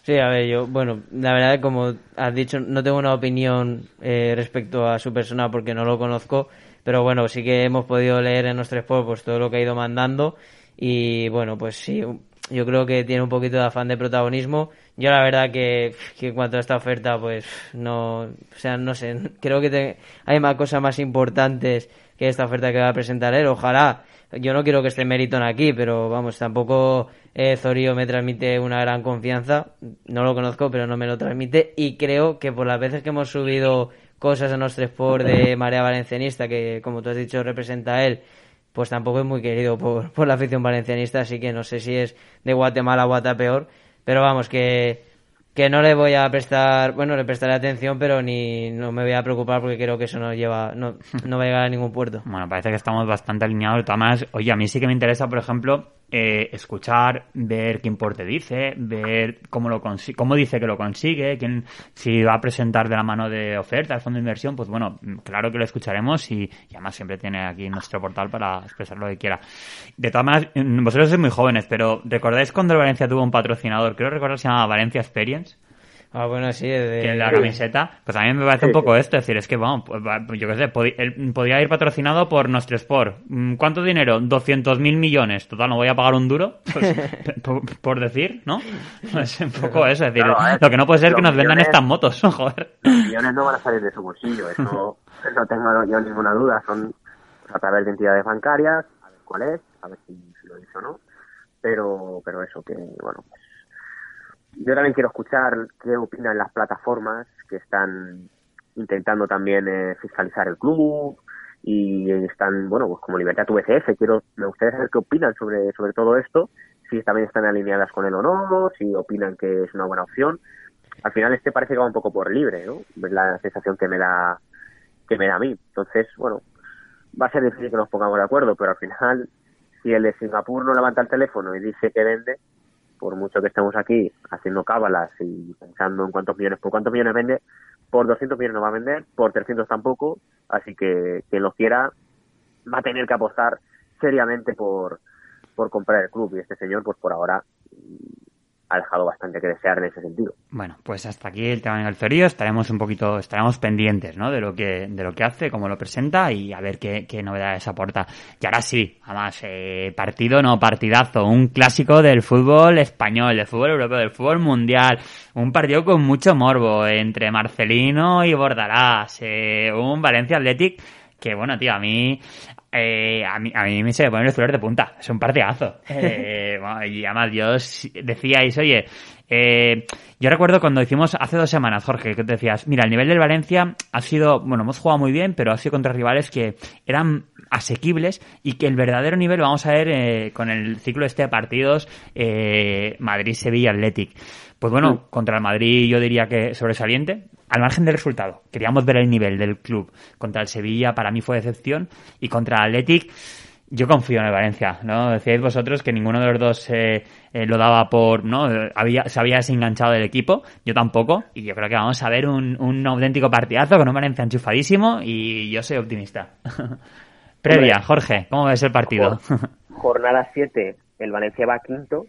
Sí, a ver, yo, bueno, la verdad, como has dicho, no tengo una opinión eh, respecto a su persona porque no lo conozco, pero bueno, sí que hemos podido leer en nuestro sport pues todo lo que ha ido mandando y bueno, pues sí, yo creo que tiene un poquito de afán de protagonismo. Yo la verdad que, en cuanto a esta oferta, pues no, o sea, no sé, creo que hay más cosas más importantes que esta oferta que va a presentar él. Ojalá yo no quiero que esté Meriton aquí, pero vamos, tampoco eh, Zorio me transmite una gran confianza. No lo conozco, pero no me lo transmite. Y creo que por las veces que hemos subido cosas en nuestro sport de Marea Valencianista, que como tú has dicho representa a él, pues tampoco es muy querido por, por la afición valencianista, así que no sé si es de Guatemala o a peor. Pero vamos, que que no le voy a prestar, bueno, le prestaré atención, pero ni no me voy a preocupar porque creo que eso no lleva, no, no va a llegar a ningún puerto. Bueno, parece que estamos bastante alineados. Además, oye, a mí sí que me interesa, por ejemplo, eh, escuchar, ver qué importe dice, ver cómo lo cómo dice que lo consigue, quién, si va a presentar de la mano de oferta, el fondo de inversión, pues bueno, claro que lo escucharemos y, además siempre tiene aquí nuestro portal para expresar lo que quiera. De todas maneras, vosotros sois muy jóvenes, pero ¿recordáis cuando Valencia tuvo un patrocinador? Creo recordar se llama Valencia Experience. Ah, bueno, sí, de... Que la camiseta, pues a mí me parece un poco esto, es decir, es que, vamos, pues, yo qué sé, podría ir patrocinado por nuestro Sport. Mm, ¿Cuánto dinero? 200 mil millones. Total, no voy a pagar un duro, pues, por, decir, ¿no? Es un poco eso, es decir, lo que no puede ser que nos vendan estas motos, joder. Los millones no van a salir de su bolsillo, eso no tengo yo ninguna duda, son a través de entidades bancarias, a ver cuál es, a ver si, lo hizo o no, pero, pero eso, que, bueno, pues yo también quiero escuchar qué opinan las plataformas que están intentando también eh, fiscalizar el club y están, bueno, pues como Libertad VCF, quiero, me gustaría saber qué opinan sobre, sobre todo esto, si también están alineadas con él o no, si opinan que es una buena opción. Al final este parece que va un poco por libre, ¿no? Es la sensación que me da, que me da a mí. Entonces, bueno, va a ser difícil que nos pongamos de acuerdo, pero al final, si el de Singapur no levanta el teléfono y dice que vende, por mucho que estemos aquí haciendo cábalas y pensando en cuántos millones, por cuántos millones vende, por 200 millones no va a vender, por 300 tampoco, así que quien lo quiera va a tener que apostar seriamente por, por comprar el club. Y este señor pues por ahora ha dejado bastante que desear en ese sentido. Bueno, pues hasta aquí el tema del Ferío. Estaremos un poquito, estaremos pendientes, ¿no? De lo que, de lo que hace, cómo lo presenta y a ver qué, qué novedades aporta. Y ahora sí, además, eh, partido no partidazo, un clásico del fútbol español, del fútbol europeo, del fútbol mundial, un partido con mucho morbo entre Marcelino y Bordalás, eh, un Valencia Athletic que bueno, tío, a mí, eh, a mí, a mí me se me ponen los flores de punta. Es un partidazo. Eh, y además, yo decíais, oye, eh, yo recuerdo cuando hicimos hace dos semanas, Jorge, que te decías, mira, el nivel del Valencia ha sido, bueno, hemos jugado muy bien, pero ha sido contra rivales que eran asequibles y que el verdadero nivel lo vamos a ver eh, con el ciclo este de partidos eh, Madrid-Sevilla Athletic. Pues bueno, contra el Madrid yo diría que sobresaliente, al margen del resultado. Queríamos ver el nivel del club. Contra el Sevilla para mí fue decepción y contra el Athletic yo confío en el Valencia, ¿no? Decíais vosotros que ninguno de los dos eh, eh, lo daba por, ¿no? Había, se había desenganchado del equipo, yo tampoco, y yo creo que vamos a ver un, un auténtico partidazo con un Valencia enchufadísimo y yo soy optimista. Previa, Jorge, ¿cómo ves el partido? Jornada 7, el Valencia va quinto,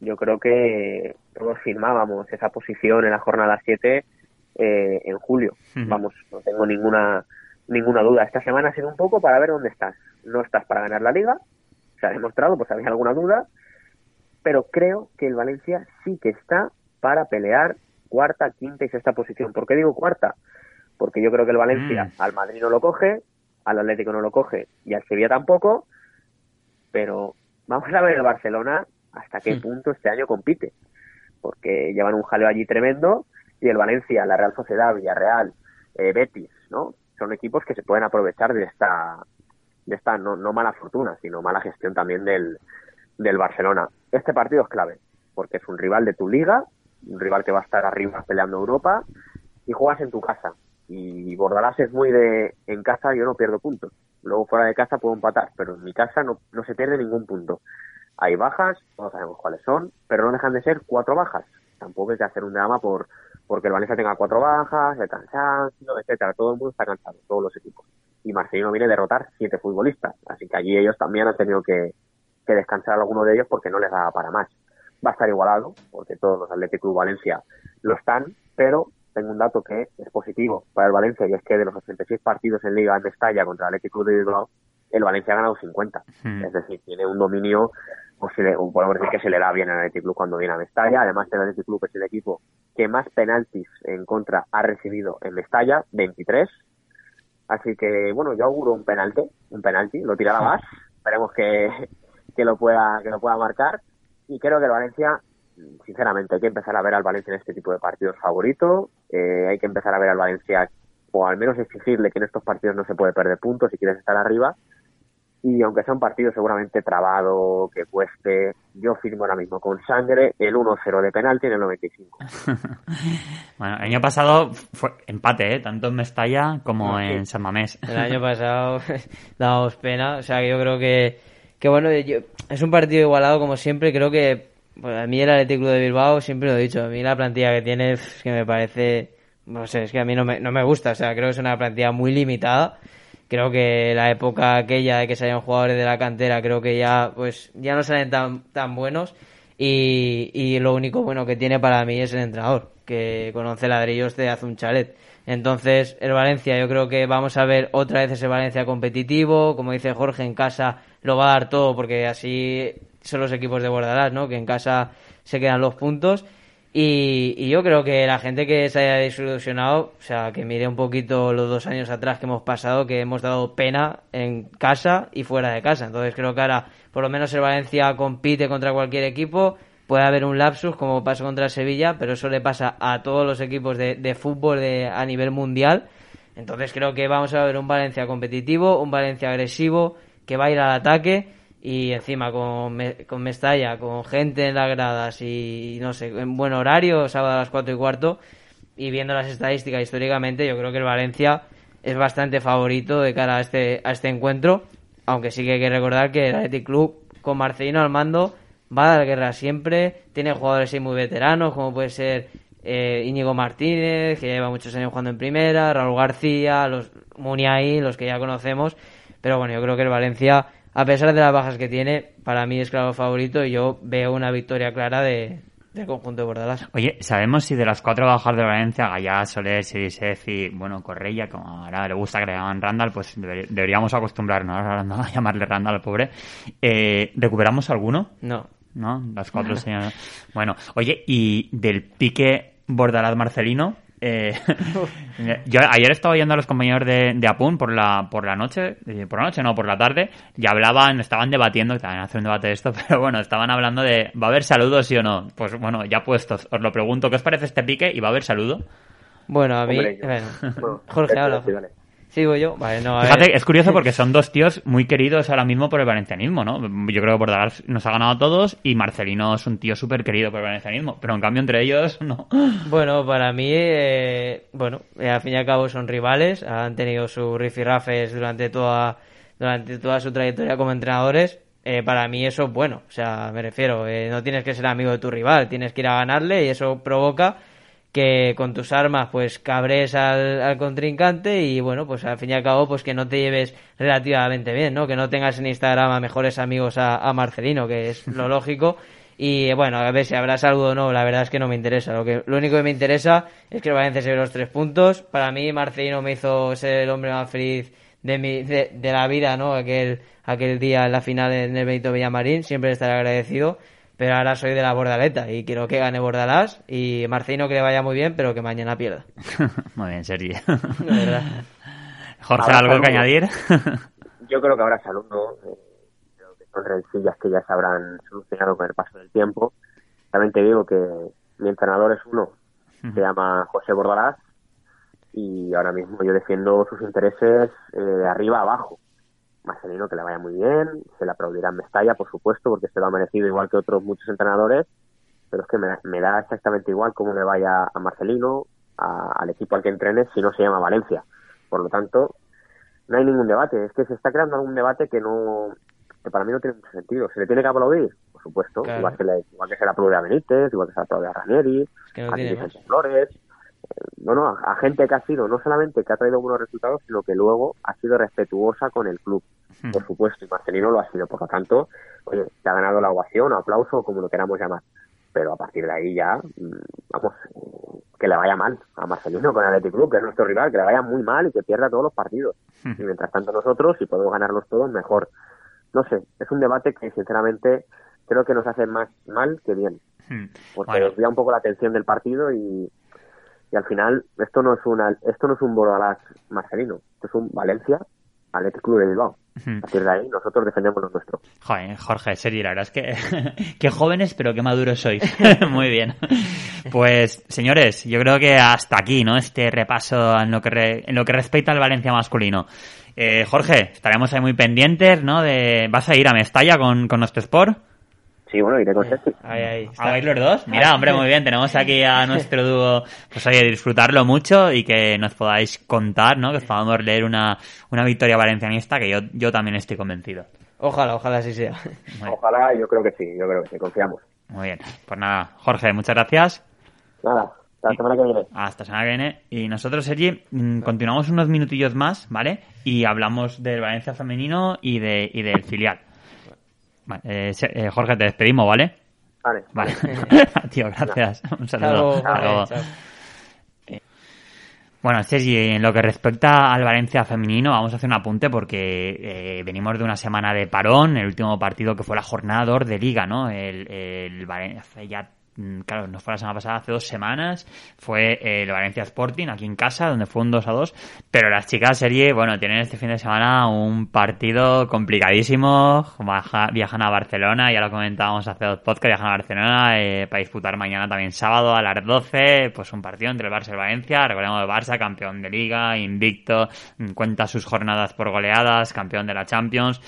yo creo que todos firmábamos esa posición en la jornada 7 eh, en julio. Vamos, no tengo ninguna ninguna duda. Esta semana ha sido un poco para ver dónde estás. No estás para ganar la liga, se ha demostrado, pues había alguna duda. pero creo que el Valencia sí que está para pelear cuarta, quinta y sexta posición. ¿Por qué digo cuarta? Porque yo creo que el Valencia Mm. al Madrid no lo coge, al Atlético no lo coge y al Sevilla tampoco, pero vamos a ver el Barcelona hasta qué Hmm. punto este año compite, porque llevan un jaleo allí tremendo y el Valencia, la Real Sociedad, Villarreal, eh, Betis, ¿no? Son equipos que se pueden aprovechar de esta, de esta no, no mala fortuna, sino mala gestión también del, del Barcelona. Este partido es clave, porque es un rival de tu liga, un rival que va a estar arriba peleando Europa y juegas en tu casa. Y Bordalás es muy de en casa yo no pierdo puntos. Luego fuera de casa puedo empatar, pero en mi casa no, no se pierde ningún punto. Hay bajas, no sabemos cuáles son, pero no dejan de ser cuatro bajas. Tampoco hay que hacer un drama por porque el Valencia tenga cuatro bajas, el cansancio, etcétera. Todo el mundo está cansado, todos los equipos. Y Marcelino viene a derrotar siete futbolistas, así que allí ellos también han tenido que, que descansar alguno de ellos porque no les daba para más. Va a estar igualado, porque todos los Athletic Club Valencia lo están, pero tengo un dato que es positivo para el Valencia y es que de los 86 partidos en Liga en Mestalla contra el Athletic Club de Bilbao, el Valencia ha ganado 50. Hmm. Es decir, tiene un dominio, pues se le- podemos decir que se le da bien al Athletic Club cuando viene a Mestalla. Además, el Athletic Club es el equipo que más penaltis en contra ha recibido en Mestalla, 23. Así que, bueno, yo auguro un penalti, un penalti, lo tirará más. Esperemos que, que lo pueda, que lo pueda marcar. Y creo que el Valencia, sinceramente, hay que empezar a ver al Valencia en este tipo de partidos favorito. Eh, hay que empezar a ver al Valencia, o al menos exigirle que en estos partidos no se puede perder puntos si quieres estar arriba. Y aunque sea un partido seguramente trabado, que cueste, yo firmo ahora mismo con sangre el 1-0 de penalti en el 95. Bueno, el año pasado fue empate, ¿eh? tanto en Mestalla como Ah, sí. en San Mamés. El año pasado dábamos pena. O sea, que yo creo que, que bueno, yo- es un partido igualado como siempre. Creo que pues, a mí el Athletic Club de Bilbao, siempre lo he dicho, a mí la plantilla que tiene es que me parece, no sé, es que a mí no me, no me gusta. O sea, creo que es una plantilla muy limitada. Creo que la época aquella de que salían jugadores de la cantera, creo que ya, pues, ya no salen tan, tan buenos. Y, y lo único bueno que tiene para mí es el entrenador, que conoce ladrillos de hace un chalet. Entonces, el Valencia, yo creo que vamos a ver otra vez ese Valencia competitivo. Como dice Jorge, en casa lo va a dar todo, porque así son los equipos de Bordalás, ¿no? Que en casa se quedan los puntos. Y, y yo creo que la gente que se haya desilusionado, o sea, que mire un poquito los dos años atrás que hemos pasado, que hemos dado pena en casa y fuera de casa. Entonces creo que ahora, por lo menos el Valencia compite contra cualquier equipo. Puede haber un lapsus como pasó contra Sevilla, pero eso le pasa a todos los equipos de, de fútbol de, a nivel mundial. Entonces creo que vamos a ver un Valencia competitivo, un Valencia agresivo, que va a ir al ataque y encima con, con Mestalla, con gente en las gradas y no sé, en buen horario, sábado a las 4 y cuarto, y viendo las estadísticas históricamente, yo creo que el Valencia es bastante favorito de cara a este, a este encuentro, aunque sí que hay que recordar que el Athletic Club con Marcelino al mando va a dar guerra siempre, tiene jugadores muy veteranos, como puede ser eh, Íñigo Martínez, que lleva muchos años jugando en primera, Raúl García, los Muniain, los que ya conocemos, pero bueno, yo creo que el Valencia, a pesar de las bajas que tiene, para mí es claro favorito y yo veo una victoria clara de, del conjunto de Bordalás. Oye, ¿sabemos si de las cuatro bajas de Valencia, Gallá, Soler, Sirisef y, bueno, Correia, como ahora le gusta que le llaman Randall, pues deber- deberíamos acostumbrarnos a llamarle Randall, pobre. Eh, ¿Recuperamos alguno? No, ¿No? Las cuatro señoras. Bueno, oye, y del pique Bordalás Marcelino, eh, yo ayer estaba yendo a los compañeros de, de Apun por la por la noche, eh, por la noche no, por la tarde, y hablaban, estaban debatiendo, también hacer un debate de esto, pero bueno, estaban hablando de, ¿va a haber saludos sí o no? Pues bueno, ya puestos, os lo pregunto, ¿qué os parece este pique y va a haber saludo? bueno, a mí, Hombre, yo- bueno, Bueno, Jorge, habla. sí, vale. Sigo yo, vale, no, a ver. Fíjate, es curioso porque son dos tíos muy queridos ahora mismo por el valencianismo, ¿no? Yo creo que Bordalás nos ha ganado a todos y Marcelino es un tío súper querido por el valencianismo, pero en cambio entre ellos no. Bueno, para mí, eh, bueno, eh, al fin y al cabo son rivales, han tenido sus rifirrafes durante toda, durante toda su trayectoria como entrenadores. Eh, para mí eso es bueno, o sea, me refiero, eh, no tienes que ser amigo de tu rival, tienes que ir a ganarle y eso provoca que con tus armas pues cabres al, al contrincante y bueno, pues al fin y al cabo pues que no te lleves relativamente bien, ¿no? Que no tengas en Instagram a mejores amigos a, a Marcelino, que es lo lógico. Y bueno, a ver si habrá saludo o no, la verdad es que no me interesa. Lo, que, lo único que me interesa es que el Valencia se ve los tres puntos. Para mí, Marcelino me hizo ser el hombre más feliz de, mi, de, de la vida, ¿no? Aquel, aquel día en la final en el Benito Villamarín, siempre estaré agradecido. Pero ahora soy de la Bordaleta y quiero que gane Bordalás y Marcelino que le vaya muy bien, pero que mañana pierda. muy bien, Sergi. Jorge, Ahora ¿algo que añadir? Yo creo que ahora salud no, eh, creo que son rencillas que ya se habrán solucionado con el paso del tiempo. También te digo que mi entrenador es uno, se llama José Bordalás, y ahora mismo yo defiendo sus intereses eh, de arriba a abajo. Marcelino que le vaya muy bien, se le aplaudirá en Mestalla, por supuesto, porque se lo ha merecido igual que otros muchos entrenadores, pero es que me, da- me da exactamente igual cómo le vaya a Marcelino, a- al equipo al que entrene, si no se llama Valencia. Por lo tanto, no hay ningún debate. Es que se está creando un debate que no que para mí no tiene mucho sentido. ¿Se le tiene que aplaudir? Por supuesto. Claro. Igual, que le, igual que se le aplaude a Benítez, igual que se le aplaude a Ranieri, Es que no a Vicente. Flores. No, no, a, a gente que ha sido, no solamente que ha traído buenos resultados, sino que luego ha sido respetuosa con el club. Por supuesto, y Marcelino lo ha sido. Por lo tanto, oye, se ha ganado la ovación, aplauso, o como lo queramos llamar. Pero a partir de ahí ya, mm, vamos, que le vaya mal a Marcelino con el Athletic Club, que es nuestro rival, que le vaya muy mal y que pierda todos los partidos. Y mientras tanto nosotros, si podemos ganarlos todos, mejor. No sé, es un debate que sinceramente creo que nos hace más mal que bien. Porque Bueno. desvía un poco la atención del partido y, y al final esto no es una esto no es un Bordalás Marcelino, esto es un Valencia Athletic Club de Bilbao. A partir de ahí nosotros defendemos lo nuestro. Joder, Jorge, Sergi, la verdad es que qué jóvenes, pero qué maduros sois. Muy bien. Pues, señores, yo creo que hasta aquí, ¿no? Este repaso en lo que, re- en lo que respecta al Valencia masculino. Eh, Jorge, estaremos ahí muy pendientes, ¿no? De... ¿Vas a ir a Mestalla con, con nuestro Sport? Sí, bueno, iré con Sergi. Ahí, ahí. ¿A vais los dos? Mira, hombre, muy bien. Tenemos aquí a nuestro dúo. Pues oye, disfrutarlo mucho y que nos podáis contar, ¿no? Que os podamos leer una, una victoria valencianista que yo, yo también estoy convencido. Ojalá, ojalá así sea. Ojalá, yo creo que sí, yo creo que sí, confiamos. muy bien. Pues nada, Jorge, muchas gracias. Nada, hasta la semana que viene. Hasta la semana que viene. Y nosotros, Sergi, mm, continuamos unos minutillos más, ¿vale? Y hablamos del Valencia femenino y, de, y del filial. Vale, eh, eh, Jorge, te despedimos, ¿vale? Vale. Vale. Tío, gracias. Un saludo. vale, luego. chao. Bueno, Sergi, en lo que respecta al Valencia femenino, vamos a hacer un apunte porque eh, venimos de una semana de parón, el último partido que fue la jornada 2 de Liga, ¿no? El, el Valencia ya, claro, no fue la semana pasada, hace dos semanas, fue el Valencia Sporting aquí en casa, donde fue un 2 a 2, pero las chicas serie, bueno, tienen este fin de semana un partido complicadísimo, viajan a Barcelona, ya lo comentábamos hace dos podcasts, viajan a Barcelona eh, para disputar mañana también sábado a las 12, pues un partido entre el Barça y el Valencia, recordemos el Barça, campeón de Liga, invicto, mm, cuenta sus jornadas por goleadas, campeón de la Champions,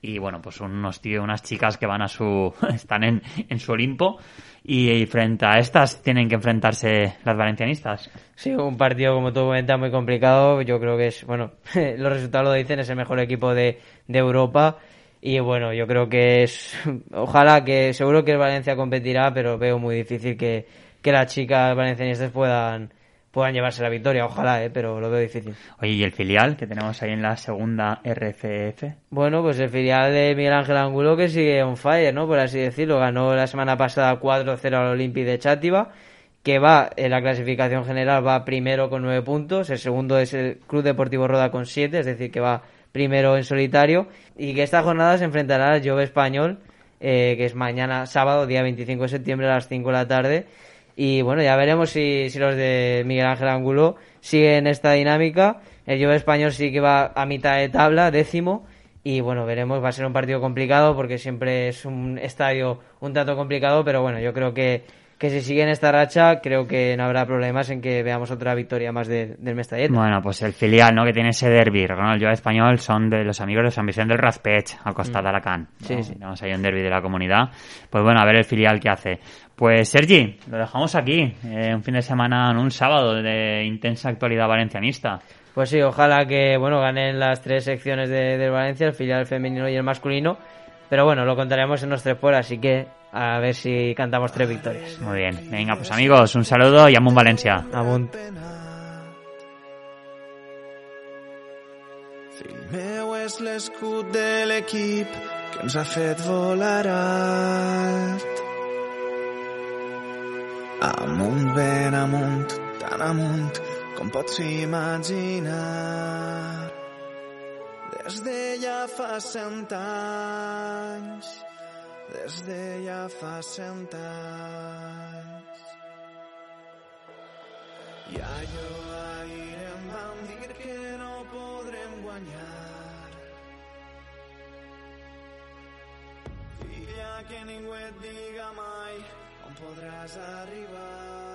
y bueno, pues unos tíos, unas chicas que van a su, están en, en su Olimpo, y, frente a estas tienen que enfrentarse las valencianistas. Sí, un partido, como tú comentas, muy complicado. Yo creo que es, bueno, los resultados lo dicen, es el mejor equipo de, de Europa. Y bueno, yo creo que es, ojalá que, seguro que el Valencia competirá, pero veo muy difícil que, que las chicas valencianistas puedan, puedan llevarse la victoria. Ojalá, eh, pero lo veo difícil. Oye, ¿y el filial que tenemos ahí en la segunda RFF? Bueno, pues el filial de Miguel Ángel Angulo que sigue on fire, ¿no? Por así decirlo. Ganó la semana pasada 4-0 al Olympique de Chátiva, que va en la clasificación general, va primero con 9 puntos. El segundo es el Club Deportivo Roda con 7, es decir, que va primero en solitario. Y que esta jornada se enfrentará al Jove Español, eh, que es mañana sábado, día 25 de septiembre a las 5 de la tarde. Y bueno, ya veremos si, si los de Miguel Ángel Angulo siguen esta dinámica. El Jove Español sí que va a mitad de tabla, décimo. Y bueno, veremos, va a ser un partido complicado porque siempre es un estadio un tanto complicado, pero bueno, yo creo que, que si siguen esta racha, creo que no habrá problemas en que veamos otra victoria más de- del Mestallet. Bueno, pues el filial, ¿no? Que tiene ese derby, ¿no? El Joa Español son de los amigos de San Vicente del Raspech, al costado de Alacant. ¿no? Sí, sí. Tenemos ahí un derby de la comunidad. Pues bueno, a ver el filial que hace. Pues Sergi, lo dejamos aquí. eh, un fin de semana, no, un sábado de intensa actualidad valencianista. Pues sí, ojalá que bueno ganen las tres secciones de, del Valencia, el filial femenino y el masculino. Pero bueno, lo contaremos en nuestro por, así que a ver si cantamos tres victorias. Muy bien. Venga, pues amigos, un saludo y Amun Valencia. Amunt. Fill meu és l'escut de l'equip que ens ha fet volar alt. Amunt, ben amunt, tan amunt com pots imaginar. Des de ja fa cent anys des de ja fa cent anys. I allò ahir em van dir que no podrem guanyar. Filla, que ningú et diga mai on podràs arribar.